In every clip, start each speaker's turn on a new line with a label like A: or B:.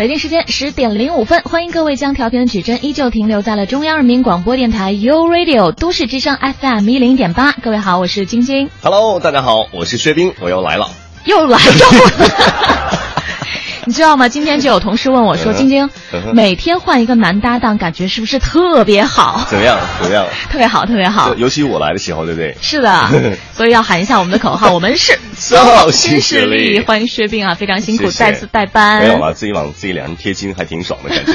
A: 北京时间十点零五分，欢迎各位将调频的指针依旧停留在了中央人民广播电台 u Radio 都市之声 FM 一零点八。各位好，我是晶晶。
B: Hello，大家好，我是薛冰，我又来了。
A: 又来又。你知道吗？今天就有同事问我说：“晶晶，每天换一个男搭档，感觉是不是特别好？
B: 怎么样？怎么样？
A: 特别好，特别好。
B: 尤其我来的时候，对不对？
A: 是的，所以要喊一下我们的口号：我们是
B: 三新势力。
A: 欢迎薛冰啊，非常辛苦，再次代班。
B: 没有了，自己往自己脸上贴金，还挺爽的感觉。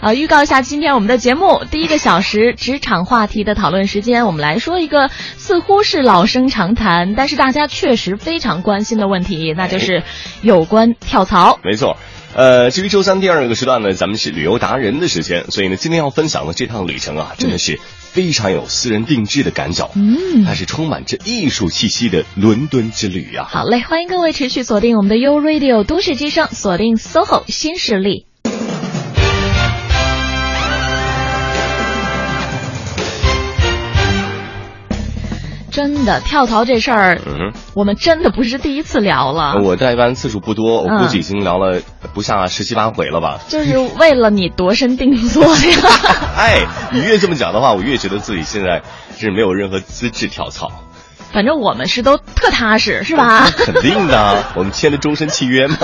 A: 啊，预告一下今天我们的节目，第一个小时职场话题的讨论时间，我们来说一个似乎是老生常谈，但是大家确实非常关心的问题，那就是有关跳槽。
B: 没错，呃，至于周三第二个时段呢，咱们是旅游达人的时间，所以呢，今天要分享的这趟旅程啊，真的是非常有私人定制的感脚，嗯，它是充满着艺术气息的伦敦之旅啊。
A: 好嘞，欢迎各位持续锁定我们的 U Radio 都市之声，锁定 SOHO 新势力。真的跳槽这事儿，嗯，我们真的不是第一次聊了。
B: 我代班次数不多，我估计已经聊了不下十七八回了吧。
A: 就是为了你度身定做呀。
B: 哎，你越这么讲的话，我越觉得自己现在是没有任何资质跳槽。
A: 反正我们是都特踏实，是吧？
B: 肯定的，我们签了终身契约嘛。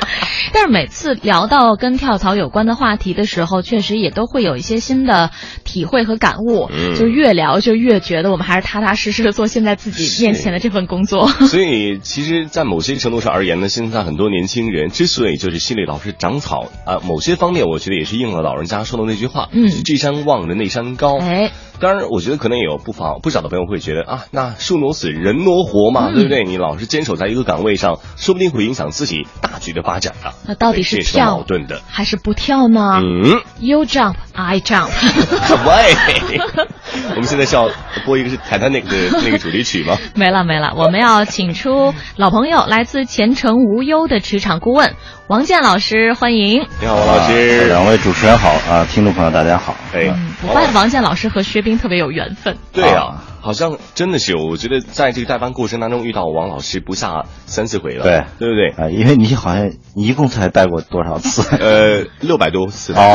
A: 但是每次聊到跟跳槽有关的话题的时候，确实也都会有一些新的体会和感悟。嗯，就越聊就越觉得我们还是踏踏实实的做现在自己面前的这份工作。
B: 所以，其实，在某些程度上而言呢，现在很多年轻人之所以就是心里老是长草啊，某些方面我觉得也是应了老人家说的那句话：嗯，这山望着那山高。哎。当然，我觉得可能也有不妨不少的朋友会觉得啊，那树挪死，人挪活嘛，对不对？你老是坚守在一个岗位上，说不定会影响自己大局的发展啊。
A: 那到底是跳
B: 矛盾的，
A: 还是不跳呢？嗯，You jump, I jump.
B: Why？我们现在是要播一个是《泰坦尼克》的那个主题曲吗？
A: 没了没了，我们要请出老朋友，来自前程无忧的职场顾问。王健老师，欢迎！
B: 你好，王老师。
C: 两位主持人好啊，听众朋友大家好。
A: 哎，我发现王健老师和薛冰特别有缘分。
B: 对啊，好像真的是，我觉得在这个代班过程当中遇到王老师不下三四回了。
C: 对，
B: 对不对？
C: 啊，因为你好像一共才带过多少次？
B: 呃，六百多次。
C: 哦，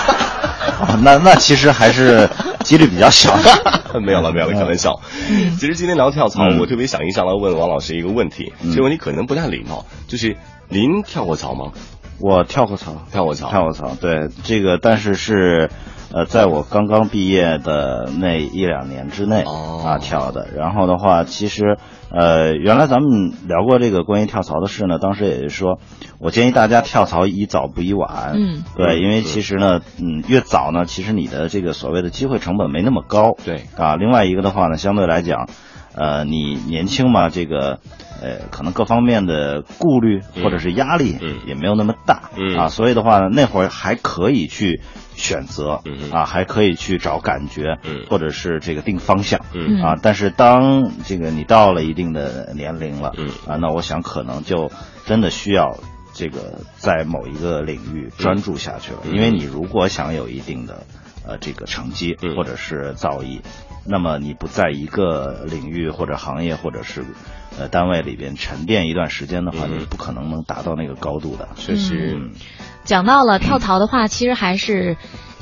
C: 那那其实还是几率比较小。
B: 没有了，没有了，开玩笑。其实今天聊跳槽，我特别想一上来问王老师一个问题，这个问题可能不太礼貌，就是。您跳过槽吗？
C: 我跳过槽，
B: 跳过槽，
C: 跳过槽。对这个，但是是，呃，在我刚刚毕业的那一两年之内啊跳的。然后的话，其实，呃，原来咱们聊过这个关于跳槽的事呢。当时也是说，我建议大家跳槽宜早不宜晚。嗯，对，因为其实呢，嗯，越早呢，其实你的这个所谓的机会成本没那么高。
B: 对
C: 啊，另外一个的话呢，相对来讲，呃，你年轻嘛，这个。呃，可能各方面的顾虑或者是压力也没有那么大啊，所以的话呢，那会儿还可以去选择啊，还可以去找感觉，或者是这个定方向啊。但是当这个你到了一定的年龄了啊，那我想可能就真的需要这个在某一个领域专注下去了，因为你如果想有一定的呃这个成绩或者是造诣，那么你不在一个领域或者行业或者是。呃，单位里边沉淀一段时间的话，你是不可能能达到那个高度的。
B: 确实，
A: 讲到了跳槽的话，其实还是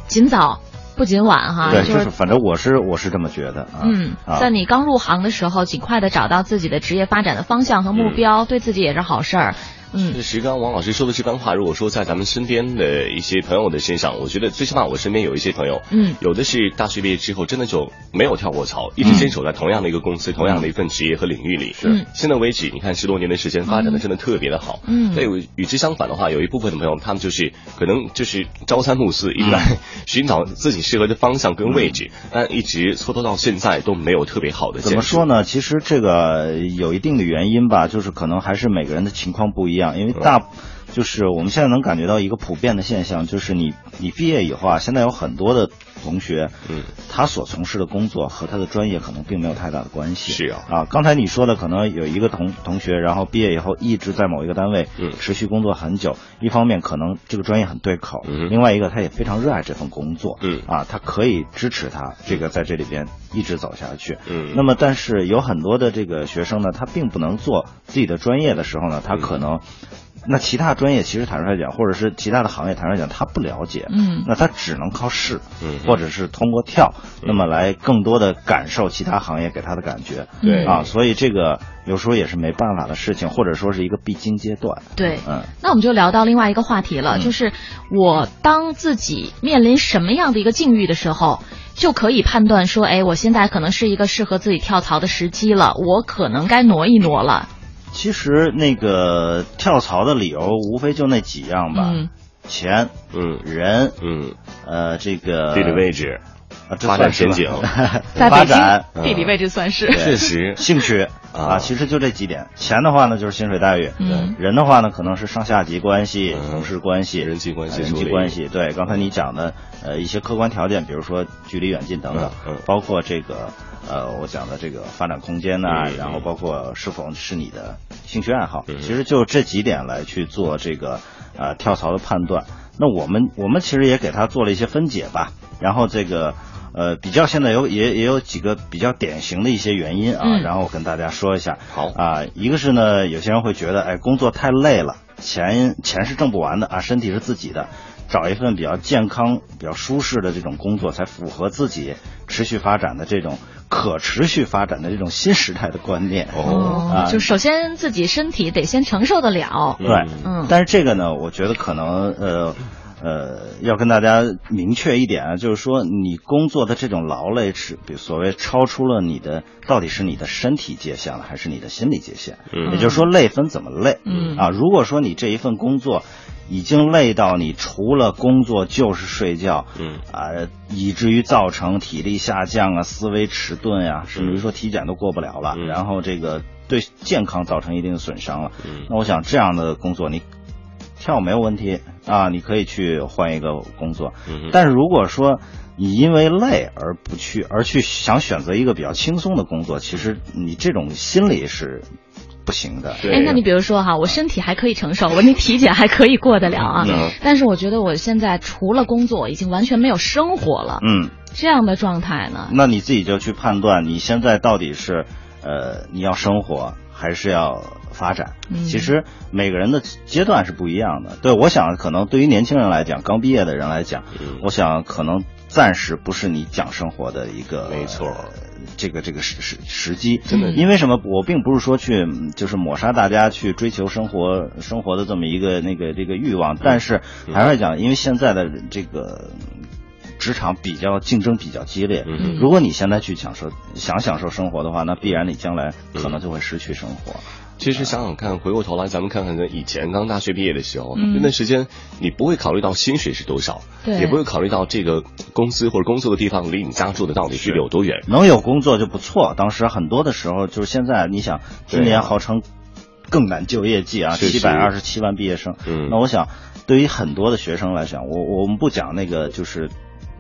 A: 尽早不尽晚哈。
C: 对，就是反正我是我是这么觉得啊。
A: 嗯，在你刚入行的时候，尽快的找到自己的职业发展的方向和目标，对自己也是好事儿。
B: 嗯，实刚王老师说的这番话，如果说在咱们身边的一些朋友的身上，我觉得最起码我身边有一些朋友，嗯，有的是大学毕业之后真的就没有跳过槽，一直坚守在同样的一个公司、同样的一份职业和领域里。
C: 是，
B: 现在为止，你看十多年的时间发展的真的特别的好。嗯，对，与之相反的话，有一部分的朋友，他们就是可能就是朝三暮四，一直在 寻找自己适合的方向跟位置，但一直蹉跎到现在都没有特别好的。
C: 怎么说呢？其实这个有一定的原因吧，就是可能还是每个人的情况不一样，因为大。就是我们现在能感觉到一个普遍的现象，就是你你毕业以后啊，现在有很多的同学，嗯，他所从事的工作和他的专业可能并没有太大的关系。
B: 是啊，
C: 啊，刚才你说的可能有一个同同学，然后毕业以后一直在某一个单位，嗯，持续工作很久。一方面可能这个专业很对口，嗯，另外一个他也非常热爱这份工作，嗯，啊，他可以支持他这个在这里边一直走下去。嗯，那么但是有很多的这个学生呢，他并不能做自己的专业的时候呢，他可能。那其他专业其实坦率来讲，或者是其他的行业坦率讲，他不了解，嗯，那他只能靠试，嗯，或者是通过跳，那么来更多的感受其他行业给他的感觉，
B: 对
C: 啊，所以这个有时候也是没办法的事情，或者说是一个必经阶段。
A: 对，嗯，那我们就聊到另外一个话题了，就是我当自己面临什么样的一个境遇的时候，就可以判断说，哎，我现在可能是一个适合自己跳槽的时机了，我可能该挪一挪了。
C: 其实那个跳槽的理由无非就那几样吧，钱，嗯，人，嗯，呃，这个
B: 地理位置，啊
C: 发展前景，
A: 发展地理位置算是。
B: 确实，
C: 兴趣啊，其实就这几点。钱的话呢，就是薪水待遇；人的话呢，可能是上下级关系、同事关系、
B: 人际关系、
C: 人际关系。对，刚才你讲的呃一些客观条件，比如说距离远近等等，包括这个。呃，我讲的这个发展空间呢，然后包括是否是你的兴趣爱好，其实就这几点来去做这个呃跳槽的判断。那我们我们其实也给他做了一些分解吧，然后这个呃比较现在有也也有几个比较典型的一些原因啊，然后我跟大家说一下。
B: 好
C: 啊，一个是呢，有些人会觉得哎工作太累了，钱钱是挣不完的啊，身体是自己的。找一份比较健康、比较舒适的这种工作，才符合自己持续发展的这种可持续发展的这种新时代的观念。
A: 哦，就首先自己身体得先承受得了。
C: 对，嗯。但是这个呢，我觉得可能呃呃，要跟大家明确一点啊，就是说你工作的这种劳累是，比所谓超出了你的到底是你的身体界限了，还是你的心理界限？嗯。也就是说，累分怎么累？嗯。啊，如果说你这一份工作。已经累到你除了工作就是睡觉，嗯啊，以至于造成体力下降啊、思维迟钝呀，甚至于说体检都过不了了，然后这个对健康造成一定的损伤了。嗯那我想这样的工作你跳没有问题啊，你可以去换一个工作。嗯但是如果说你因为累而不去，而去想选择一个比较轻松的工作，其实你这种心理是。不行的，
A: 哎，那你比如说哈，我身体还可以承受，我那体检还可以过得了啊，但是我觉得我现在除了工作，已经完全没有生活了，嗯，这样的状态呢？
C: 那你自己就去判断，你现在到底是，呃，你要生活还是要发展？其实每个人的阶段是不一样的。对，我想可能对于年轻人来讲，刚毕业的人来讲，我想可能暂时不是你讲生活的一个，
B: 没错。
C: 这个这个时时时机，真的，因为什么？我并不是说去就是抹杀大家去追求生活生活的这么一个那个这个欲望，但是还是讲，因为现在的这个职场比较竞争比较激烈，如果你现在去享受想享受生活的话，那必然你将来可能就会失去生活。
B: 其实想想看，回过头来，咱们看看以前刚大学毕业的时候，那段时间你不会考虑到薪水是多少，也不会考虑到这个公司或者工作的地方离你家住的到底距离有多远，
C: 能有工作就不错。当时很多的时候，就是现在，你想今年号称更难就业季啊，七百二十七万毕业生，那我想对于很多的学生来讲，我我们不讲那个就是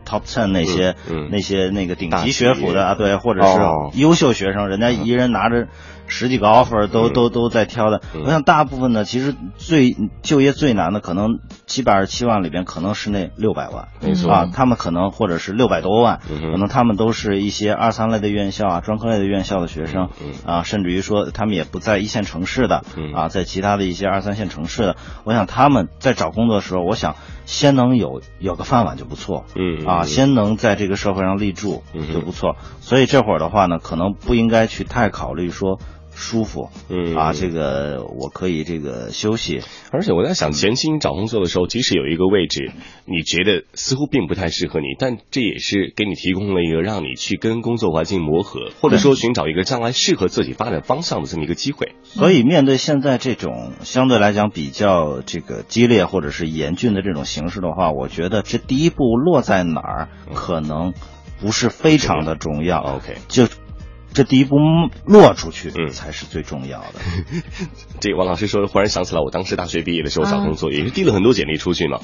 C: top ten 那些那些那个顶级学府的啊，对，或者是优秀学生，人家一人拿着。十几个 offer 都都都在挑的，我想大部分呢，其实最就业最难的，可能七百二十七万里边，可能是那六百万，
B: 没错
C: 啊，他们可能或者是六百多万，可能他们都是一些二三类的院校啊，专科类的院校的学生，啊，甚至于说他们也不在一线城市的，啊，在其他的一些二三线城市的，我想他们在找工作的时候，我想先能有有个饭碗就不错，嗯啊，先能在这个社会上立住就不错，所以这会儿的话呢，可能不应该去太考虑说。舒服，嗯啊，这个我可以这个休息，
B: 而且我在想，前期你找工作的时候，即使有一个位置，你觉得似乎并不太适合你，但这也是给你提供了一个让你去跟工作环境磨合，或者说寻找一个将来适合自己发展方向的这么一个机会。
C: 所以，面对现在这种相对来讲比较这个激烈或者是严峻的这种形势的话，我觉得这第一步落在哪儿，可能不是非常的重要。
B: OK，
C: 就。这第一步落出去，嗯，才是最重要的。
B: 这王老师说，忽然想起来，我当时大学毕业的时候找工作，也是递了很多简历出去嘛。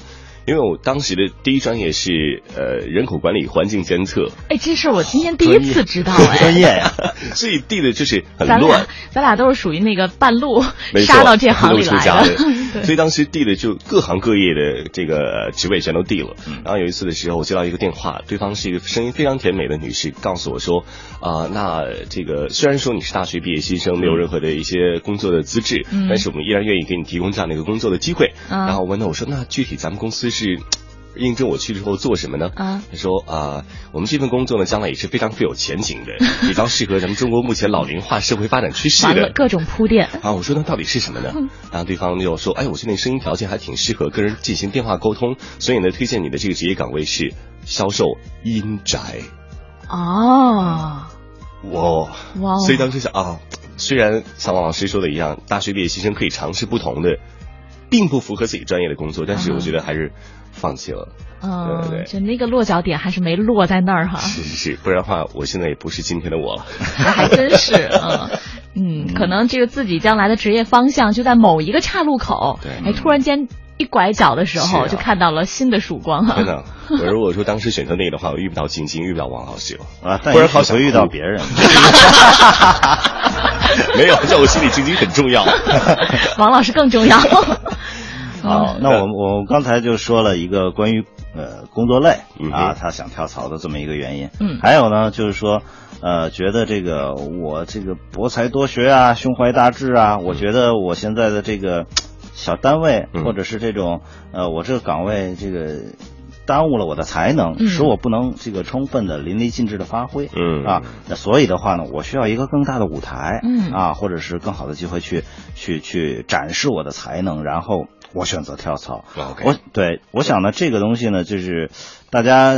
B: 因为我当时的第一专业是呃人口管理环境监测。
A: 哎，这事我今天第一次知道，
C: 专业。呀，
B: 所以递的就是很乱。
A: 咱俩都是属于那个半路杀到这行里来
B: 的，所以当时递的就各行各业的这个职位全都递了。然后有一次的时候，我接到一个电话，对方是一个声音非常甜美的女士，告诉我说啊，那这个虽然说你是大学毕业新生，没有任何的一些工作的资质，但是我们依然愿意给你提供这样的一个工作的机会。然后我问他，我说那具体咱们公司是？应征我去之后做什么呢？啊，他说啊，我们这份工作呢，将来也是非常富有前景的，比较适合咱们中国目前老龄化社会发展趋势的
A: 各种铺垫。
B: 啊，我说那到底是什么呢？然后对方就说，哎，我现在声音条件还挺适合跟人进行电话沟通，所以呢，推荐你的这个职业岗位是销售阴宅。
A: 哦，
B: 哇哇！所以当时想啊，虽然像王老师说的一样，大学毕业新生可以尝试不同的。并不符合自己专业的工作，但是我觉得还是放弃了。嗯，对对，
A: 就那个落脚点还是没落在那儿哈。
B: 是是是，不然的话，我现在也不是今天的我了。
A: 还真是，嗯嗯，可能这个自己将来的职业方向就在某一个岔路口。
B: 对，
A: 哎，突然间一拐角的时候，就看到了新的曙光哈。
B: 真的，我如果说当时选择那个的话，我遇不到晶晶，遇不到王老师了
C: 啊。不然好想遇到别人。
B: 没有，在我心里晶晶很重要，
A: 王老师更重要。
C: 好，那我我刚才就说了一个关于呃工作累啊，他想跳槽的这么一个原因。嗯，还有呢，就是说呃，觉得这个我这个博才多学啊，胸怀大志啊，我觉得我现在的这个小单位或者是这种呃，我这个岗位这个耽误了我的才能，使我不能这个充分的淋漓尽致的发挥。嗯啊，那所以的话呢，我需要一个更大的舞台。嗯啊，或者是更好的机会去去去展示我的才能，然后。我选择跳槽，我对我想呢，这个东西呢，就是大家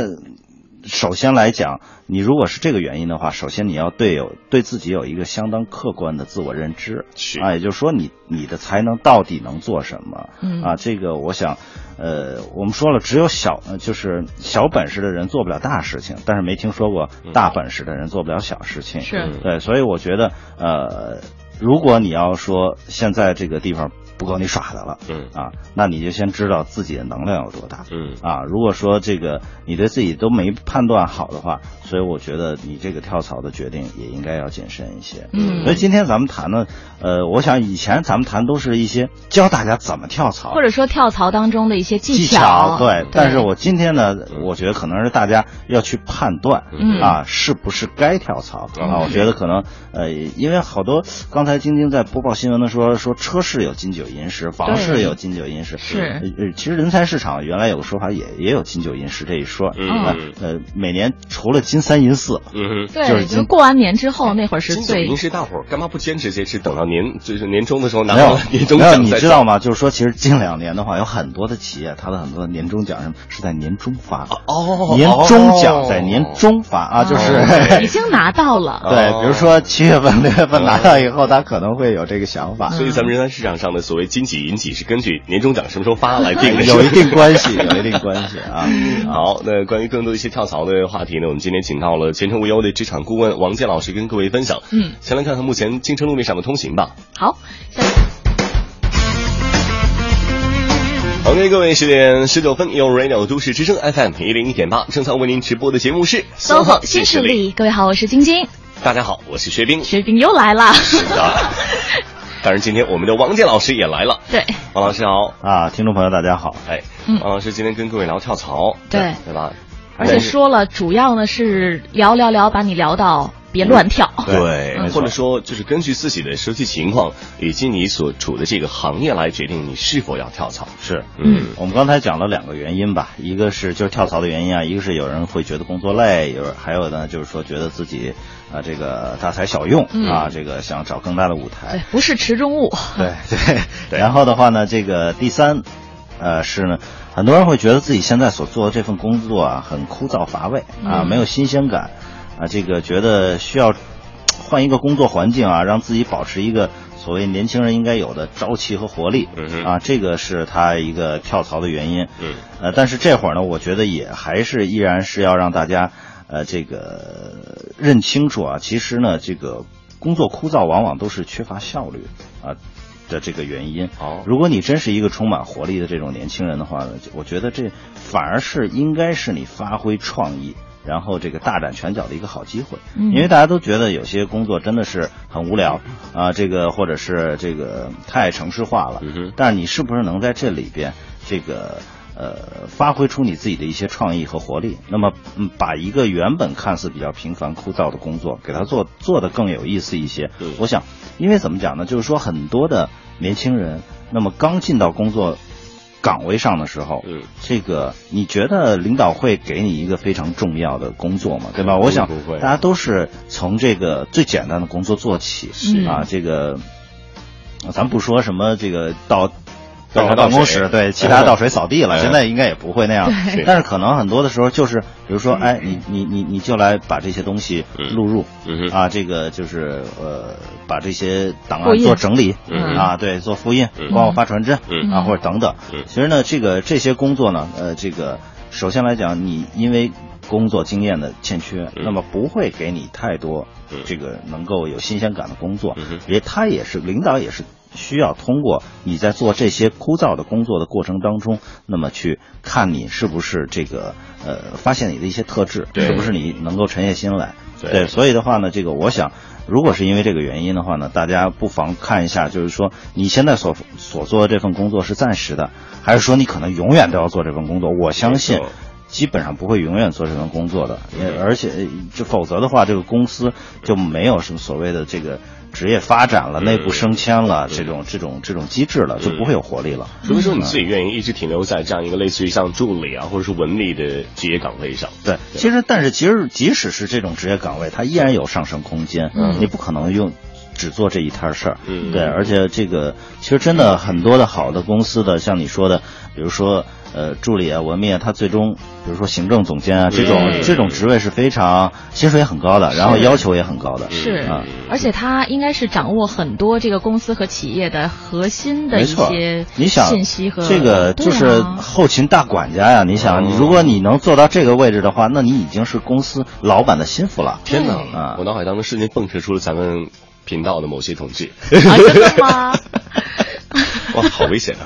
C: 首先来讲，你如果是这个原因的话，首先你要对有对自己有一个相当客观的自我认知，啊，也就是说你你的才能到底能做什么？啊，这个我想，呃，我们说了，只有小就是小本事的人做不了大事情，但是没听说过大本事的人做不了小事情。
A: 是
C: 对，所以我觉得，呃，如果你要说现在这个地方。不够你耍的了，嗯啊，那你就先知道自己的能量有多大，嗯啊，如果说这个你对自己都没判断好的话，所以我觉得你这个跳槽的决定也应该要谨慎一些，嗯，所以今天咱们谈的，呃，我想以前咱们谈都是一些教大家怎么跳槽，
A: 或者说跳槽当中的一些技
C: 巧，对，但是我今天呢，我觉得可能是大家要去判断，嗯啊，是不是该跳槽啊？我觉得可能呃，因为好多刚才晶晶在播报新闻的时候说车市有金九。银十房市有金九银十，
A: 是。
C: 其实人才市场原来有个说法也也有金九银十这一说，嗯。呃每年除了金三银四，
A: 嗯对，就是过完年之后那会儿是
B: 金九银十，大伙儿干嘛不坚持坚持，等到年就是年终的时候拿到年终
C: 奖？你知道吗？就是说其实近两年的话，有很多的企业，它的很多年终奖是在年终发。的哦，年终奖在年终发啊，就是
A: 已经拿到了。
C: 对，比如说七月份六月份拿到以后，他可能会有这个想法。
B: 所以咱们人才市场上的所谓。金几银几是根据年终奖什么时候发来定的，
C: 有一定关系，有一定关系啊。
B: 好，那关于更多一些跳槽的话题呢，我们今天请到了前程无忧的职场顾问王健老师跟各位分享。嗯，先来看看目前京城路面上的通行吧。
A: 好
B: ，，OK，各位十点十九分，由 Radio 都市之声 FM 一零一点八正在为您直播的节目是《
A: SOHO 新势力》。各位好，我是晶晶。
B: 大家好，我是薛冰。
A: 薛冰又来了。
B: 是的。当然，今天我们的王健老师也来了。
A: 对，
B: 王老师好
C: 啊，听众朋友大家好。
B: 哎，王老师今天跟各位聊跳槽，
A: 对
B: 对吧？
A: 而且说了，主要呢是聊聊聊，把你聊到别乱跳。
B: 对，或者说就是根据自己的实际情况以及你所处的这个行业来决定你是否要跳槽。
C: 是，嗯，我们刚才讲了两个原因吧，一个是就是跳槽的原因啊，一个是有人会觉得工作累，有还有呢就是说觉得自己。啊，这个大材小用啊，这个想找更大的舞台，
A: 对，不是池中物，
C: 对对。然后的话呢，这个第三，呃，是呢，很多人会觉得自己现在所做的这份工作啊，很枯燥乏味啊，没有新鲜感啊，这个觉得需要换一个工作环境啊，让自己保持一个所谓年轻人应该有的朝气和活力啊，这个是他一个跳槽的原因。嗯，呃，但是这会儿呢，我觉得也还是依然是要让大家。呃，这个认清楚啊，其实呢，这个工作枯燥往往都是缺乏效率啊。的这个原因。哦，如果你真是一个充满活力的这种年轻人的话呢，我觉得这反而是应该是你发挥创意。然后这个大展拳脚的一个好机会，因为大家都觉得有些工作真的是很无聊啊，这个或者是这个太城市化了。但是你是不是能在这里边这个呃发挥出你自己的一些创意和活力？那么嗯把一个原本看似比较平凡枯燥的工作，给它做做的更有意思一些。我想，因为怎么讲呢？就是说很多的年轻人，那么刚进到工作。岗位上的时候，嗯，这个你觉得领导会给你一个非常重要的工作吗？对吧？我想大家都是从这个最简单的工作做起，是啊，这个咱不说什么这个到。到办公室，对，其他倒水扫地了。现在应该也不会那样，但是可能很多的时候就是，比如说，哎，你你你你就来把这些东西录入，啊，这个就是呃，把这些档案做整理，啊，对，做复印，帮我发传真，啊，或者等等。其实呢，这个这些工作呢，呃，这个首先来讲，你因为工作经验的欠缺，那么不会给你太多这个能够有新鲜感的工作，也他也是领导也是。需要通过你在做这些枯燥的工作的过程当中，那么去看你是不是这个呃发现你的一些特质，是不是你能够沉下心来？对，所以的话呢，这个我想，如果是因为这个原因的话呢，大家不妨看一下，就是说你现在所所做的这份工作是暂时的，还是说你可能永远都要做这份工作？我相信基本上不会永远做这份工作的，而且就否则的话，这个公司就没有什么所谓的这个。职业发展了，内部升迁了，这种这种这种机制了，就不会有活力了。
B: 除非说你自己愿意一直停留在这样一个类似于像助理啊，或者是文理的职业岗位上。
C: 对，其实但是其实即使是这种职业岗位，它依然有上升空间。嗯，你不可能用只做这一摊事儿。嗯，对，而且这个其实真的很多的好的公司的，像你说的，比如说。呃，助理啊，文秘啊，他最终，比如说行政总监啊，这种这种职位是非常薪水也很高的，然后要求也很高的，
A: 是啊，而且他应该是掌握很多这个公司和企业的核心的一些信息和
C: 这个就是后勤大管家呀。你想，如果你能做到这个位置的话，那你已经是公司老板的心腹了。
B: 天哪啊！我脑海当中瞬间蹦出了咱们频道的某些统计。
A: 真的吗？
B: 哇，好危险啊！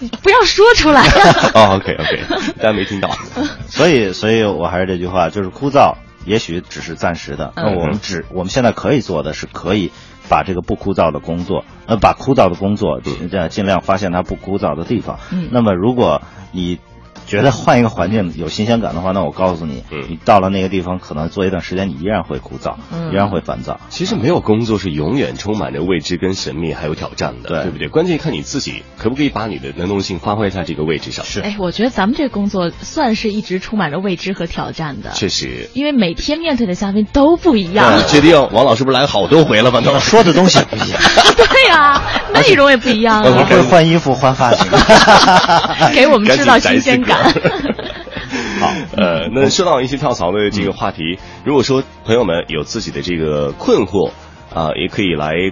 A: 不要说出来。
B: 哦，OK OK，大家没听到。
C: 所以，所以我还是这句话，就是枯燥，也许只是暂时的。那我们只我们现在可以做的是，可以把这个不枯燥的工作，呃，把枯燥的工作尽尽量发现它不枯燥的地方。嗯。那么，如果你。觉得换一个环境有新鲜感的话，那我告诉你，你到了那个地方，可能做一段时间，你依然会枯燥，依然会烦躁。
B: 其实没有工作是永远充满着未知、跟神秘还有挑战的，对不对？关键看你自己可不可以把你的能动性发挥在这个位置上。
C: 是，
A: 哎，我觉得咱们这工作算是一直充满着未知和挑战的。
B: 确实，
A: 因为每天面对的嘉宾都不一样。
B: 你确定王老师不是来好多回了吗？
C: 都 说的东西不一样。
A: 对呀，内容也不一样。
C: 我会换衣服、换发型，
A: 给我们制造新鲜感。
B: 好，呃，那说到一些跳槽的这个话题，如果说朋友们有自己的这个困惑啊，也可以来。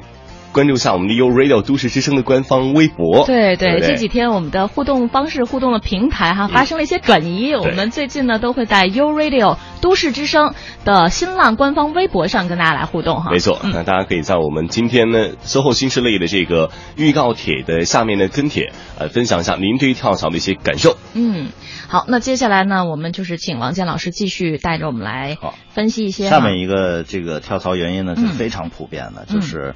B: 关注一下我们的 U Radio 都市之声的官方微博。
A: 对对，这几天我们的互动方式、互动的平台哈发生了一些转移。我们最近呢都会在 U Radio 都市之声的新浪官方微博上跟大家来互动哈。
B: 没错，那大家可以在我们今天呢 SOHO 新势力的这个预告帖的下面的跟帖，呃，分享一下您对于跳槽的一些感受。
A: 嗯，好，那接下来呢，我们就是请王健老师继续带着我们来分析一些。
C: 下面一个这个跳槽原因呢是非常普遍的，就是。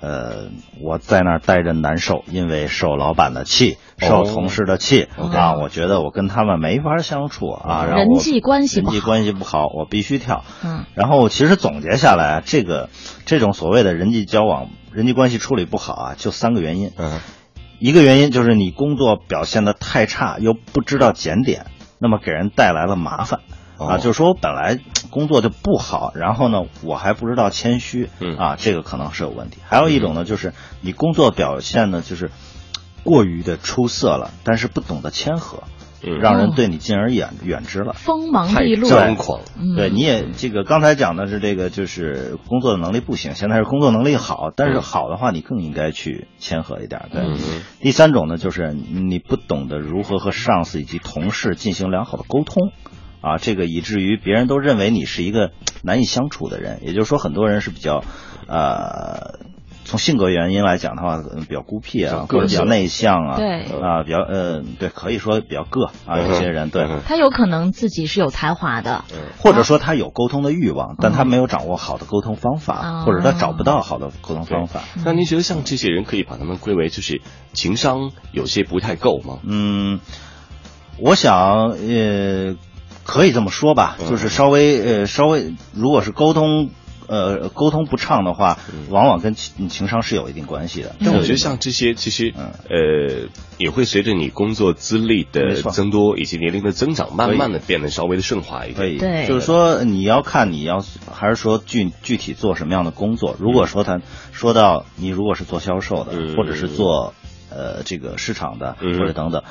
C: 呃，我在那儿待着难受，因为受老板的气，受同事的气啊，我觉得我跟他们没法相处啊，然后
A: 人际关系
C: 人际关系不好，我必须跳。嗯，然后其实总结下来，这个这种所谓的人际交往、人际关系处理不好啊，就三个原因。嗯，一个原因就是你工作表现的太差，又不知道检点，那么给人带来了麻烦。啊，就是说我本来工作就不好，然后呢，我还不知道谦虚，啊，这个可能是有问题。还有一种呢，就是你工作表现呢，就是过于的出色了，但是不懂得谦和，让人对你敬而远远之了，
A: 锋芒毕露，
B: 张狂。
C: 对，你也这个刚才讲的是这个，就是工作的能力不行，现在是工作能力好，但是好的话，你更应该去谦和一点。对，第三种呢，就是你不懂得如何和上司以及同事进行良好的沟通。啊，这个以至于别人都认为你是一个难以相处的人，也就是说，很多人是比较，呃，从性格原因来讲的话，比较孤僻啊，或者比较内向啊，
A: 对
C: 啊，比较呃，对，可以说比较个啊，有些人对。
A: 他有可能自己是有才华的，
C: 或者说他有沟通的欲望，但他没有掌握好的沟通方法，或者他找不到好的沟通方法。
D: 那您觉得像这些人可以把他们归为就是情商有些不太够吗？
C: 嗯，我想呃，可以这么说吧，就是稍微呃稍微，如果是沟通。呃，沟通不畅的话，往往跟情情商是有一定关系的。
D: 但我觉得像这些，其实呃，也会随着你工作资历的增多以及年龄的增长，慢慢的变得稍微的顺滑一
C: 点。对，就是说你要看你要还是说具具体做什么样的工作。如果说他说到你如果是做销售的，或者是做呃这个市场的或者等等，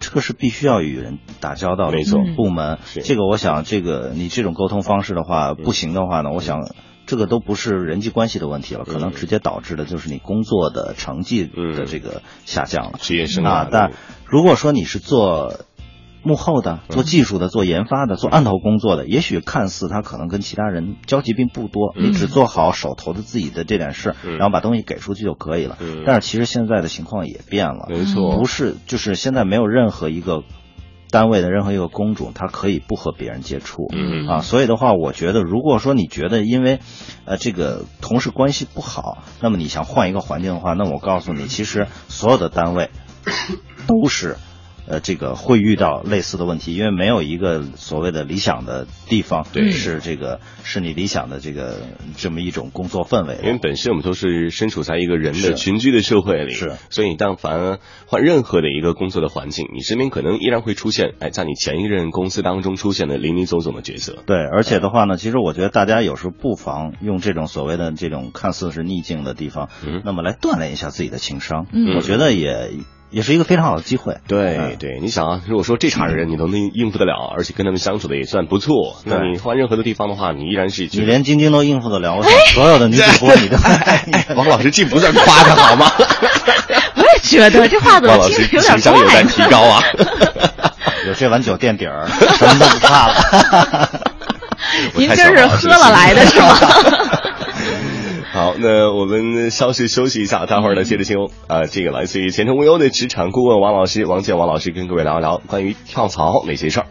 C: 这个是必须要与人打交道的。
D: 没错，
C: 部门。这个我想这个你这种沟通方式的话不行的话呢，我想。这个都不是人际关系的问题了，可能直接导致的就是你工作的成绩的这个下降了。
D: 职业生
C: 啊，但如果说你是做幕后的、做技术的、做研发的、做案头工作的，也许看似他可能跟其他人交集并不多，你只做好手头的自己的这点事，然后把东西给出去就可以了。但是其实现在的情况也变了，
D: 没错，
C: 不是就是现在没有任何一个。单位的任何一个工种，他可以不和别人接触，
D: 嗯。
C: 啊，所以的话，我觉得，如果说你觉得因为，呃，这个同事关系不好，那么你想换一个环境的话，那我告诉你，其实所有的单位都是。呃，这个会遇到类似的问题，因为没有一个所谓的理想的地方，
D: 对，
C: 是这个是你理想的这个这么一种工作氛围。
D: 因为本身我们都是身处在一个人的群居的社会里，
C: 是，
D: 所以但凡换任何的一个工作的环境，你身边可能依然会出现，哎，在你前一任公司当中出现的林林总总的角色。
C: 对，而且的话呢，其实我觉得大家有时候不妨用这种所谓的这种看似是逆境的地方，
D: 嗯，
C: 那么来锻炼一下自己的情商。嗯，我觉得也。也是一个非常好的机会。
D: 对对，你想啊，如果说这茬人你都能应付得了，而且跟他们相处的也算不错，那你换任何的地方的话，你依然是
C: 你连晶晶都应付得了，我想所有的女主播你都
D: 王老师这不算夸他好吗？
A: 我也觉得这话怎么
D: 听
A: 有点
D: 怪？有在提高啊！
C: 有这碗酒垫底儿，什么都不怕了。
A: 您这是喝了来的是吗？
D: 好，那我们稍事休息一下，待会儿呢接着听啊，这个来自于前程无忧的职场顾问王老师王健王老师跟各位聊一聊关于跳槽那些事儿。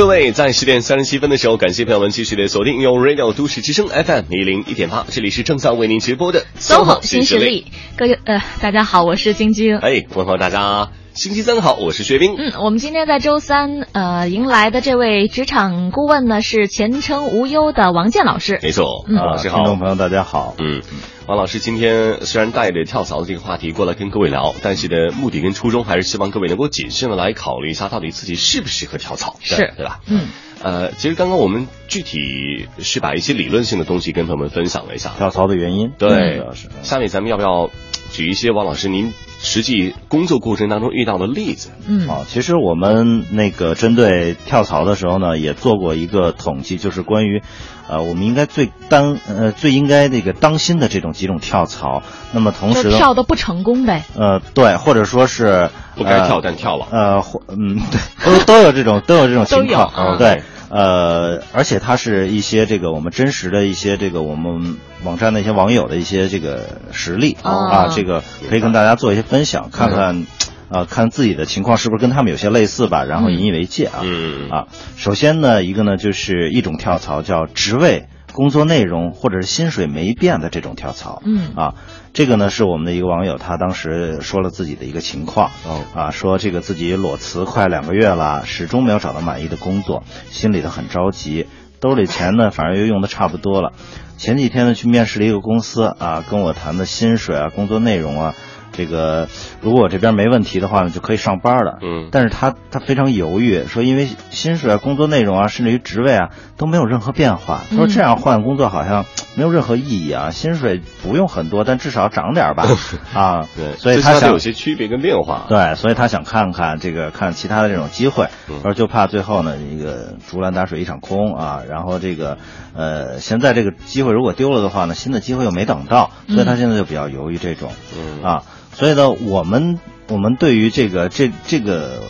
B: 各位，在十点三十七分的时候，感谢朋友们继续的锁定用 Radio 都市之声 FM 一零一点八，这里是正在为您直播的
A: SOHO 新势力。各位呃，大家好，我是晶晶。
B: 哎，问候大家。星期三好，我是薛冰。
A: 嗯，我们今天在周三，呃，迎来的这位职场顾问呢是前程无忧的王健老师。
B: 没错，王老师好，
C: 听众朋友大家好。
B: 嗯，王老师今天虽然带着跳槽的这个话题过来跟各位聊，但是的，目的跟初衷还是希望各位能够谨慎的来考虑一下，到底自己适不适合跳槽，
A: 是
B: 对吧？
A: 嗯，
B: 呃，其实刚刚我们具体是把一些理论性的东西跟朋友们分享了一下
C: 跳槽的原因。
B: 对，下面咱们要不要举一些王老师您？实际工作过程当中遇到的例子，
A: 嗯，
C: 啊，其实我们那个针对跳槽的时候呢，也做过一个统计，就是关于，呃，我们应该最当呃最应该那个当心的这种几种跳槽。那么同时
A: 跳的不成功呗？
C: 呃，对，或者说是
B: 不该跳但跳了。
C: 呃，或嗯，对，都都有这种都有这种情况，对。呃，而且它是一些这个我们真实的一些这个我们网站的一些网友的一些这个实例啊，这个可以跟大家做一些分享，看看，啊，看自己的情况是不是跟他们有些类似吧，然后引以为戒啊。
B: 嗯
C: 啊，首先呢，一个呢就是一种跳槽叫职位。工作内容或者是薪水没变的这种跳槽，
A: 嗯。
C: 啊，这个呢是我们的一个网友，他当时说了自己的一个情况，
B: 哦。
C: 啊，说这个自己裸辞快两个月了，始终没有找到满意的工作，心里头很着急，兜里钱呢反而又用的差不多了，前几天呢去面试了一个公司啊，跟我谈的薪水啊，工作内容啊。这个如果我这边没问题的话呢，就可以上班了。
B: 嗯，
C: 但是他他非常犹豫，说因为薪水啊、工作内容啊，甚至于职位啊都没有任何变化。他说这样换工作好像没有任何意义啊，薪水不用很多，但至少涨点吧。啊，
B: 对，
C: 所以他想
B: 有些区别跟变化。
C: 对，所以他想看看这个看其他的这种机会，而就怕最后呢一个竹篮打水一场空啊。然后这个呃，现在这个机会如果丢了的话呢，新的机会又没等到，所以他现在就比较犹豫这种。
B: 嗯
C: 啊。所以呢，我们我们对于这个这这个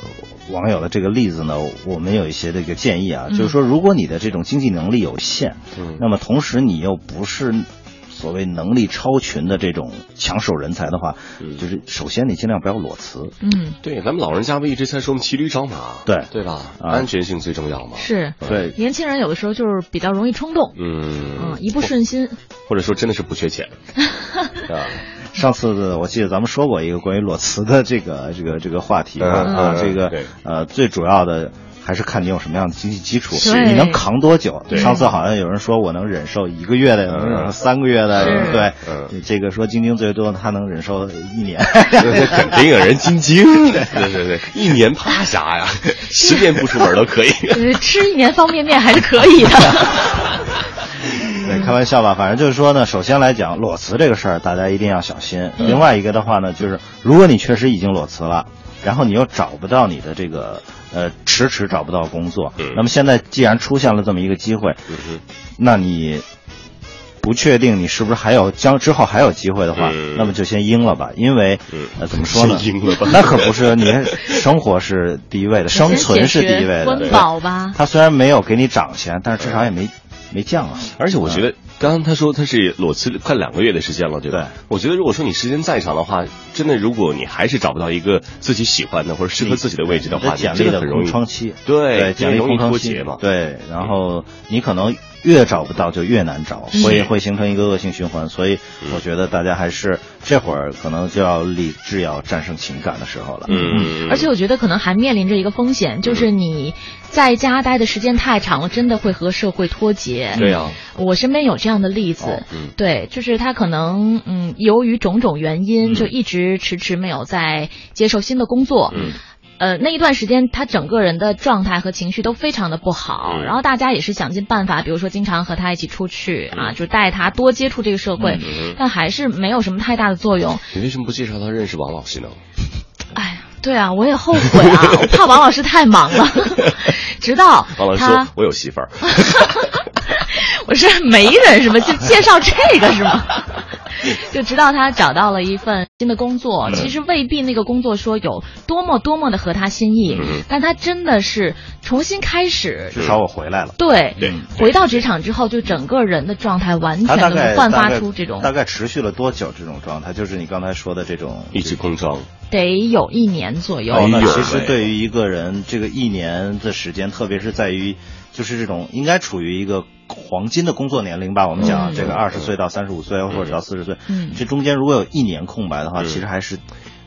C: 网友的这个例子呢，我们有一些这个建议啊，就是说，如果你的这种经济能力有限，
B: 嗯，
C: 那么同时你又不是所谓能力超群的这种抢手人才的话，
B: 嗯，
C: 就是首先你尽量不要裸辞，
A: 嗯，
B: 对，咱们老人家不一直在说骑驴找马，
C: 对
B: 对吧？安全性最重要嘛，
A: 是
C: 对，
A: 年轻人有的时候就是比较容易冲动，
B: 嗯
A: 嗯，一不顺心，
B: 或者说真的是不缺钱，啊。
C: 上次我记得咱们说过一个关于裸辞的这个 这个这个话题啊，这个呃最主要的还是看你有什么样的经济基础，你能扛多久？上次好像有人说我能忍受一个月的，能忍受三个月的，对，这个说晶晶最多他能忍受一年，
B: 那肯定有人晶晶，对。对对，一年怕啥呀？十年不出门都可以，
A: 吃一年方便面还是可以的。
C: 对，开玩笑吧，反正就是说呢，首先来讲裸辞这个事儿，大家一定要小心。另外一个的话呢，就是如果你确实已经裸辞了，然后你又找不到你的这个呃迟迟找不到工作，那么现在既然出现了这么一个机会，那你不确定你是不是还有将之后还有机会的话，那么就先应了吧，因为呃怎么说呢？
B: 应了吧？
C: 那可不是，你 生活是第一位的，生存是第一位的，
A: 温饱吧。
C: 他虽然没有给你涨钱，但是至少也没。没降啊！
B: 而且我觉得，刚刚他说他是裸辞快两个月的时间了，对吧？我觉得如果说你时间再长的话，真的，如果你还是找不到一个自己喜欢的或者适合自己的位置的话，
C: 简历的
B: 空
C: 窗期，
B: 对，
C: 简历
B: 空
C: 窗期
B: 嘛，
C: 对，然后你可能。越找不到就越难找，会会形成一个恶性循环，所以我觉得大家还是这会儿可能就要理智要战胜情感的时候了。
B: 嗯，
A: 而且我觉得可能还面临着一个风险，就是你在家待的时间太长了，真的会和社会脱节。
B: 对呀，
A: 我身边有这样的例子，对，就是他可能嗯，由于种种原因，就一直迟迟没有在接受新的工作。
B: 嗯。
A: 呃，那一段时间他整个人的状态和情绪都非常的不好，然后大家也是想尽办法，比如说经常和他一起出去啊，就带他多接触这个社会，但还是没有什么太大的作用。
B: 你为什么不介绍他认识王老师呢？
A: 对啊，我也后悔啊，我怕王老师太忙了。直到
B: 王老师说我有媳妇儿，
A: 我是媒人是吗？就介绍这个是吗？就直到他找到了一份新的工作，其实未必那个工作说有多么多么的合他心意，但他真的是重新开始。
C: 至少我回来了。
A: 对
B: 对，
A: 回到职场之后，就整个人的状态完全的焕发出这种。
C: 大概持续了多久？这种状态就是你刚才说的这种
B: 一直空窗。
A: 得有一年左右。
C: 那其实对于一个人，这个一年的时间，特别是在于，就是这种应该处于一个黄金的工作年龄吧。我们讲这个二十岁到三十五岁，或者到四十岁，嗯，这中间如果有一年空白的话，其实还是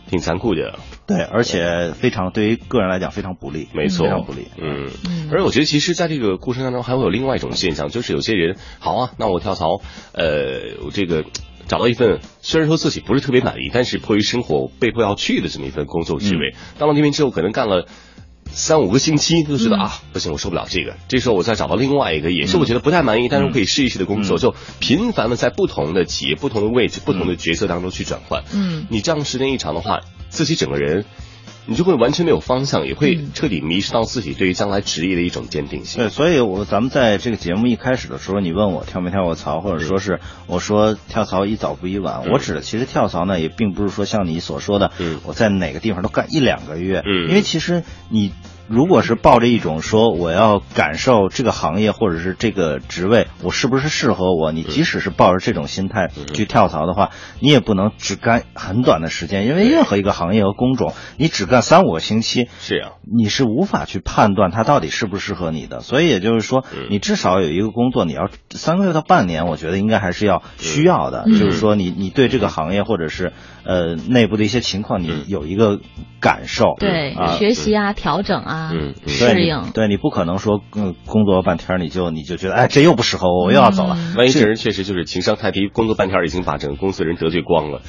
B: 挺残酷的。
C: 对，而且非常对于个人来讲非常不利，
B: 没错，
C: 非常不利。
B: 嗯，而我觉得其实，在这个过程当中，还会有另外一种现象，就是有些人，好啊，那我跳槽，呃，我这个。找到一份虽然说自己不是特别满意，但是迫于生活被迫要去的这么一份工作职位，到了那边之后，可能干了三五个星期，就觉得啊不行，我受不了这个。这时候我再找到另外一个，也是我觉得不太满意，但是我可以试一试的工作，就频繁的在不同的企业、不同的位置、不同的角色当中去转换。嗯，你这样时间一长的话，自己整个人。你就会完全没有方向，也会彻底迷失到自己对于将来职业的一种坚定性。
C: 对，所以我咱们在这个节目一开始的时候，你问我跳没跳过槽，或者说是我说跳槽一早不一晚。我指的其实跳槽呢，也并不是说像你所说的，我在哪个地方都干一两个月。嗯，因为其实你。如果是抱着一种说我要感受这个行业或者是这个职位，我是不是适合我？你即使是抱着这种心态去跳槽的话，你也不能只干很短的时间，因为任何一个行业和工种，你只干三五个星期，
B: 是啊，
C: 你是无法去判断它到底适不适合你的。所以也就是说，你至少有一个工作，你要三个月到半年，我觉得应该还是要需要的。就是说，你你对这个行业或者是呃内部的一些情况，你有一个感受，
A: 对，学习啊，调整啊。嗯，适应，
C: 对你不可能说，嗯，工作半天你就你就觉得，哎，这又不适合我，我又要走了。
B: 万一这人确实就是情商太低，工作半天已经把整个公司人得罪光了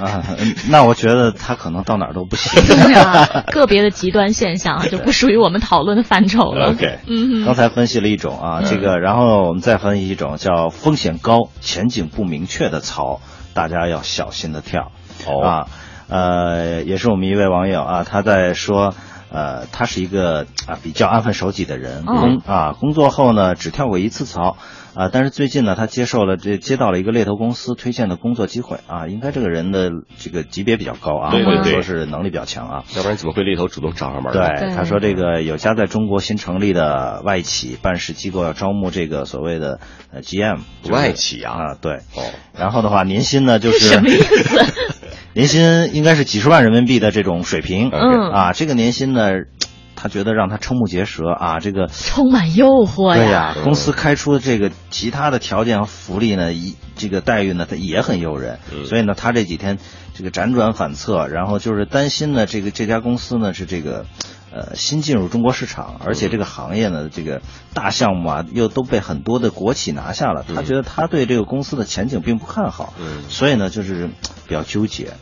C: 啊，那我觉得他可能到哪儿都不行。
A: 个别的极端现象 就不属于我们讨论的范畴了。
B: OK，
A: 嗯，
C: 刚才分析了一种啊，这个，然后我们再分析一种叫风险高、前景不明确的槽，大家要小心的跳。啊，呃，也是我们一位网友啊，他在说。呃，他是一个啊比较安分守己的人，工啊工作后呢只跳过一次槽，啊但是最近呢他接受了这接到了一个猎头公司推荐的工作机会啊，应该这个人的这个级别比较高啊，或者说是能力比较强啊，
B: 要不然怎么会猎头主动找上门？
C: 对，他说这个有家在中国新成立的外企办事机构要招募这个所谓的呃 GM
B: 外企啊，
C: 啊对，哦，然后的话年薪呢就是
A: 什么意思？
C: 年薪应该是几十万人民币的这种水平，嗯啊，这个年薪呢，他觉得让他瞠目结舌啊，这个
A: 充满诱惑
C: 呀。对呀，公司开出的这个其他的条件和福利呢，一这个待遇呢，他也很诱人。所以呢，他这几天这个辗转反侧，然后就是担心呢，这个这家公司呢是这个。呃，新进入中国市场，而且这个行业呢，这个大项目啊，又都被很多的国企拿下了。他觉得他对这个公司的前景并不看好，所以呢，就是比较纠结。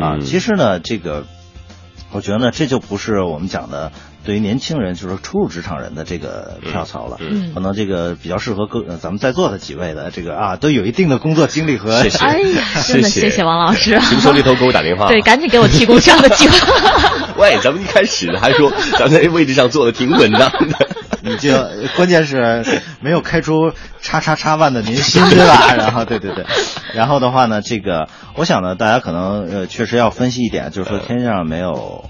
C: 啊，其实呢，这个我觉得呢，这就不是我们讲的。对于年轻人，就是初入职场人的这个跳槽了，可能这个比较适合各咱们在座的几位的这个啊，都有一定的工作经历和。
A: 哎呀，真的谢谢王老师。
B: 听说猎头给我打电话，
A: 对，赶紧给我提供这样的机会。
B: 喂，咱们一开始还说咱们在位置上坐的挺稳当的，
C: 你就关键是没有开出叉叉叉万的年薪，对吧？然后，对对对，然后的话呢，这个我想呢，大家可能呃确实要分析一点，就是说天上没有。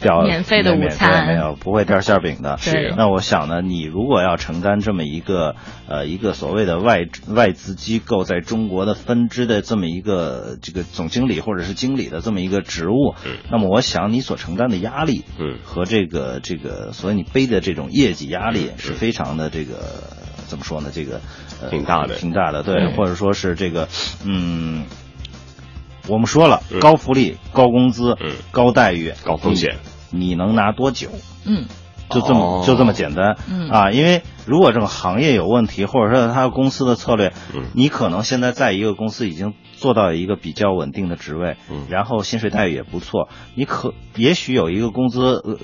C: 掉
A: 免费的午餐。
C: 没有不会掉馅饼的，
B: 是。
C: 那我想呢，你如果要承担这么一个呃一个所谓的外外资机构在中国的分支的这么一个这个总经理或者是经理的这么一个职务，嗯，那么我想你所承担的压力，嗯，和这个这个所以你背的这种业绩压力是非常的这个怎么说呢？这个
B: 挺大的，
C: 挺大的，对，或者说是这个嗯，我们说了高福利、高工资、嗯，高待遇、
B: 高风险。
C: 你能拿多久？
A: 嗯，
C: 就这么就这么简单。嗯。啊，因为如果这个行业有问题，或者说他公司的策略，嗯，你可能现在在一个公司已经做到一个比较稳定的职位，嗯，然后薪水待遇也不错，你可也许有一个工资呃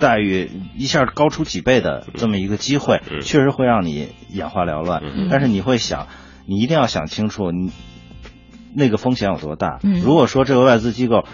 C: 待遇一下高出几倍的这么一个机会，确实会让你眼花缭乱。但是你会想，你一定要想清楚，你那个风险有多大？如果说这个外资机构。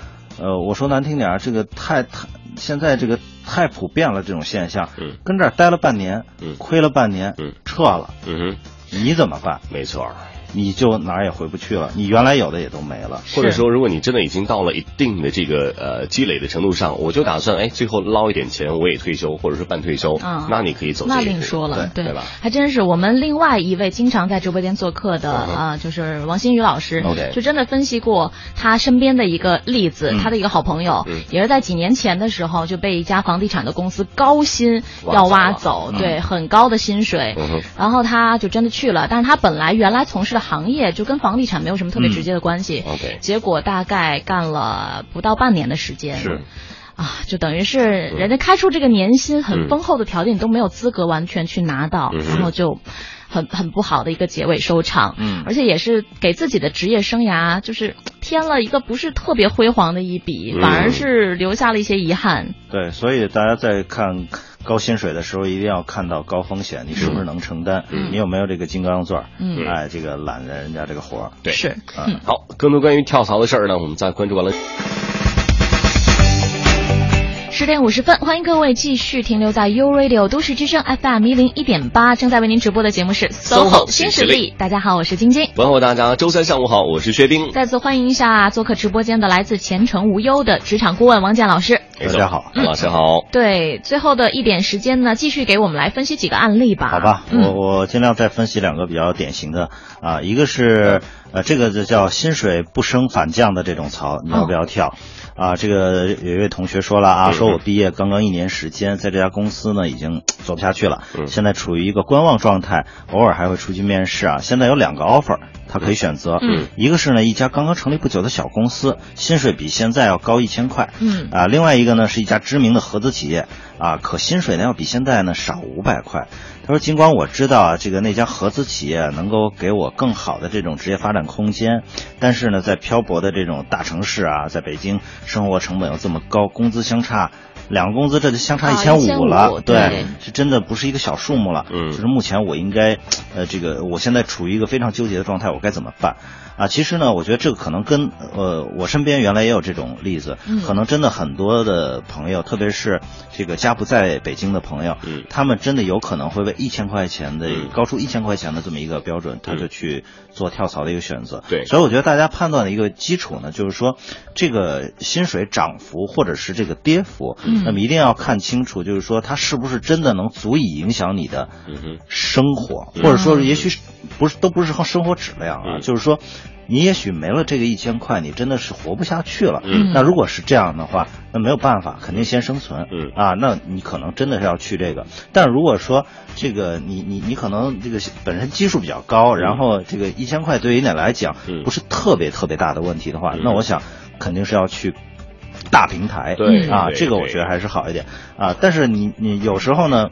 C: 呃，我说难听点儿，这个太太现在这个太普遍了，这种现象，嗯，跟这儿待了半年，嗯，亏了半年，嗯，撤了，嗯哼，你怎么办？
B: 没错，
C: 你就哪儿也回不去了，你原来有的也都没了。
B: 或者说，如果你真的已经到了一定的这个呃积累的程度上，我就打算哎，最后捞一点钱，我也退休，或者是半退休，那你可以走。
A: 那另说了，
B: 对吧？
A: 还真是我们另外一位经常在直播间做客的啊，就是王新宇老师，就真的分析过他身边的一个例子，他的一个好朋友，也是在几年前的时候就被一家房地产的公司高薪要挖走，对，很高的薪水，然后他就真的去了，但是他本来原来从事的行业就跟房地产没有什么特别直接的关系
B: ，OK，
A: 结果大概干了不到半年的时间，
B: 是。
A: 啊，就等于是人家开出这个年薪很丰厚的条件，你都没有资格完全去拿到，然后就很很不好的一个结尾收场。
C: 嗯，
A: 而且也是给自己的职业生涯就是添了一个不是特别辉煌的一笔，反而是留下了一些遗憾。
C: 对，所以大家在看高薪水的时候，一定要看到高风险，你是不是能承担？你有没有这个金刚钻？嗯，哎，这个揽着人家这个活儿。
B: 对，
A: 是。
B: 嗯，好，更多关于跳槽的事儿呢，我们再关注完了。
A: 十点五十分，欢迎各位继续停留在 U Radio 都市之声 FM 一零一点八，正在为您直播的节目是 SOHO 新势力。大家好，我是晶晶。
B: 问候大家，周三上午好，我是薛冰。
A: 再次欢迎一下做客直播间的来自前程无忧的职场顾问王健老师。
C: 大家好，
B: 老师好。
A: 对，最后的一点时间呢，继续给我们来分析几个案例吧。
C: 好吧，我我尽量再分析两个比较典型的啊，一个是呃，这个就叫薪水不升反降的这种槽，你要不要跳？啊，这个有一位同学说了啊，说我毕业刚刚一年时间，在这家公司呢已经做不下去了，现在处于一个观望状态，偶尔还会出去面试啊。现在有两个 offer，他可以选择，
A: 嗯，
C: 一个是呢一家刚刚成立不久的小公司，薪水比现在要高一千块，
A: 嗯，
C: 啊，另外一个呢是一家知名的合资企业，啊，可薪水呢要比现在呢少五百块。他说：“尽管我知道啊，这个那家合资企业能够给我更好的这种职业发展空间，但是呢，在漂泊的这种大城市啊，在北京生活成本又这么高，工资相差。”两个工资这就相差一千五了，对，是真的不是一个小数目了。
B: 嗯，
C: 就是目前我应该，呃，这个我现在处于一个非常纠结的状态，我该怎么办？啊，其实呢，我觉得这个可能跟呃，我身边原来也有这种例子，可能真的很多的朋友，特别是这个家不在北京的朋友，
B: 嗯，
C: 他们真的有可能会为一千块钱的高出一千块钱的这么一个标准，他就去做跳槽的一个选择。
B: 对，
C: 所以我觉得大家判断的一个基础呢，就是说这个薪水涨幅或者是这个跌幅。那么一定要看清楚，就是说它是不是真的能足以影响你的生活，或者说也许不是都不是生活质量啊，就是说你也许没了这个一千块，你真的是活不下去了。那如果是这样的话，那没有办法，肯定先生存。啊，那你可能真的是要去这个。但如果说这个你你你可能这个本身基数比较高，然后这个一千块对于你来讲不是特别特别大的问题的话，那我想肯定是要去。大平台，
B: 对
C: 啊，这个我觉得还是好一点啊。但是你你有时候呢，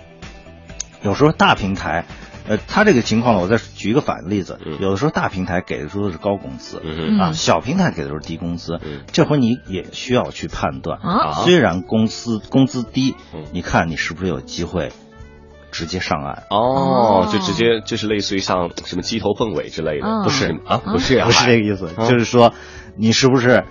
C: 有时候大平台，呃，他这个情况呢，我再举一个反例子，有的时候大平台给的时候是高工资，啊，小平台给的时候低工资，这会你也需要去判断
A: 啊。
C: 虽然公司工资低，你看你是不是有机会直接上岸？
B: 哦，就直接就是类似于像什么鸡头凤尾之类的，
C: 不是
B: 啊，不是
C: 不是这个意思，就是说你是不是？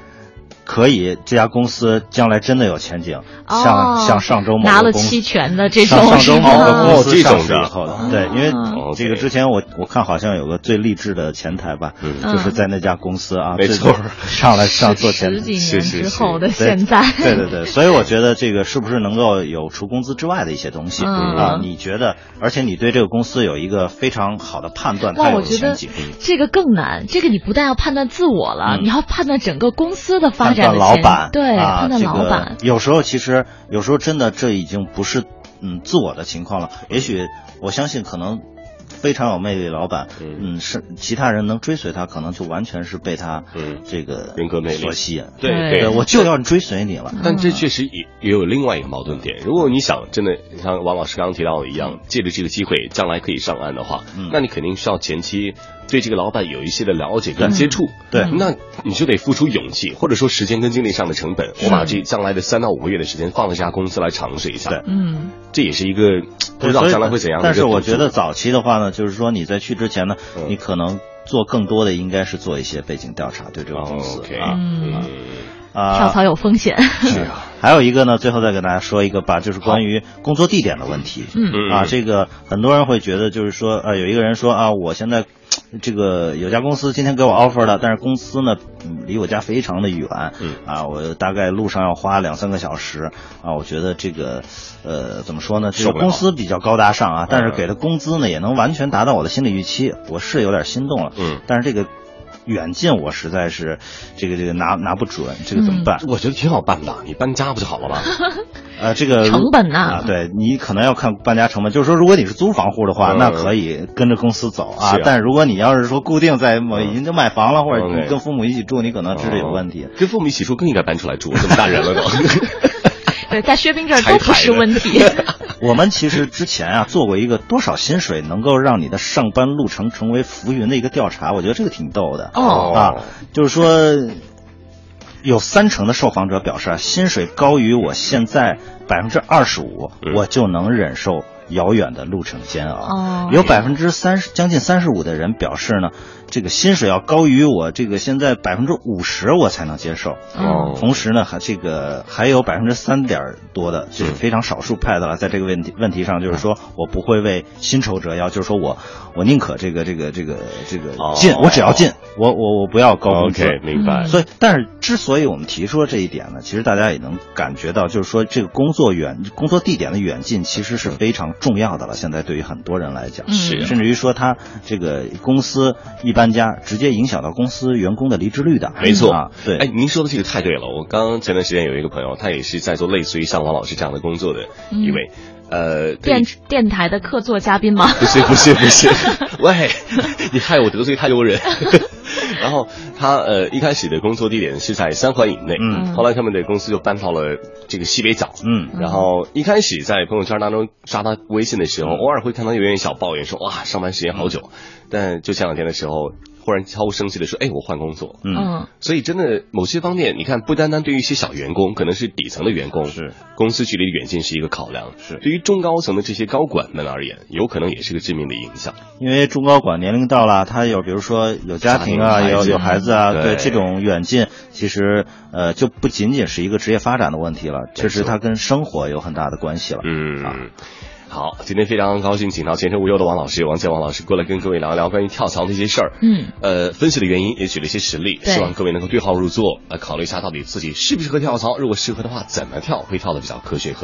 C: 可以，这家公司将来真的有前景，像像上周某
A: 拿了期权的这种，
C: 上周某个公司
B: 上
C: 市以后的，对，因为这个之前我我看好像有个最励志的前台吧，就是在那家公司啊，
B: 没错，
C: 上来上做前台，
A: 十几年之后的现在，
C: 对对对，所以我觉得这个是不是能够有除工资之外的一些东西啊？你觉得？而且你对这个公司有一个非常好的判断，
A: 那我觉得这个更难，这个你不但要判断自我了，你要判断整个公司的发。
C: 判断老板，
A: 对，
C: 判
A: 断老板。
C: 有时候其实，有时候真的这已经不是嗯自我的情况了。也许我相信，可能非常有魅力的老板，嗯，是其他人能追随他，可能就完全是被他
B: 嗯
C: 这个
B: 人格魅力
C: 所吸引。
B: 对对，
C: 我就要追随你了。
B: 但这确实也也有另外一个矛盾点。如果你想真的像王老师刚刚提到的一样，借着这个机会将来可以上岸的话，那你肯定需要前期。对这个老板有一些的了解跟接触，
C: 对，
B: 那你就得付出勇气，或者说时间跟精力上的成本。我把这将来的三到五个月的时间放在这家公司来尝试一下，
C: 对，
A: 嗯，
B: 这也是一个不知道将来会怎样。
C: 但是我觉得早期的话呢，就是说你在去之前呢，你可能做更多的应该是做一些背景调查，对这个公司
B: 啊，
C: 啊，
A: 跳槽有风险。
B: 是啊，
C: 还有一个呢，最后再给大家说一个吧，就是关于工作地点的问题。
A: 嗯。
C: 啊，这个很多人会觉得就是说，呃，有一个人说啊，我现在。这个有家公司今天给我 offer 了，但是公司呢离我家非常的远，嗯啊，我大概路上要花两三个小时啊，我觉得这个呃怎么说呢？这个公司比较高大上啊，但是给的工资呢也能完全达到我的心理预期，我是有点心动了，嗯，但是这个。远近我实在是，这个这个拿拿不准，这个怎么办？
B: 我觉得挺好办的，你搬家不就好了吗？
C: 呃，这个
A: 成本呐，
C: 对你可能要看搬家成本。就是说，如果你是租房户的话，那可以跟着公司走啊。但如果你要是说固定在某已经买房了，或者你跟父母一起住，你可能这是有问题。
B: 跟父母一起住更应该搬出来住，这么大人了都。
A: 对，在薛冰这儿都不是问题。
C: 我们其实之前啊做过一个多少薪水能够让你的上班路程成为浮云的一个调查，我觉得这个挺逗的哦啊，就是说有三成的受访者表示啊，薪水高于我现在百分之二十五，我就能忍受遥远的路程煎熬。有百分之三十，将近三十五的人表示呢。这个薪水要高于我这个现在百分之五十，我才能接受。哦，同时呢，还这个还有百分之三点多的，就是非常少数派的了，在这个问题问题上，就是说我不会为薪酬折腰，就是说我我宁可这个这个这个这个进，我只要进，我我我不要高工资。
B: 明白。
C: 所以，但是之所以我们提出了这一点呢，其实大家也能感觉到，就是说这个工作远工作地点的远近，其实是非常重要的了。现在对于很多人来讲，
B: 是
C: 甚至于说他这个公司一般。家直接影响到公司员工的离职率的，
B: 没错
C: 啊。对，
B: 哎，您说的这个太对了。我刚前段时间有一个朋友，他也是在做类似于像王老师这样的工作的一位，呃，
A: 电电台的客座嘉宾吗？
B: 不是，不是，不是。喂，你害我得罪太多人。然后他呃一开始的工作地点是在三环以内，嗯，后来他们的公司就搬到了这个西北角，嗯，然后一开始在朋友圈当中刷他微信的时候，偶尔会看到有点小抱怨说哇上班时间好久，但就前两天的时候。忽然悄无声息的说：“哎，我换工作。”嗯，所以真的某些方面，你看，不单单对于一些小员工，可能是底层的员工，
C: 是
B: 公司距离远近是一个考量。
C: 是
B: 对于中高层的这些高管们而言，有可能也是个致命的影响。
C: 因为中高管年龄到了，他有比如说有家庭啊，有有孩子啊，对这种远近，其实呃就不仅仅是一个职业发展的问题了，确实他跟生活有很大的关系了。
B: 嗯啊。好，今天非常高兴，请到前程无忧的王老师，王建王老师过来跟各位聊一聊关于跳槽的一些事儿。嗯，呃，分析的原因也举了一些实例，希望各位能够对号入座，来考虑一下到底自己适不适合跳槽，如果适合的话，怎么跳会跳的比较科学和。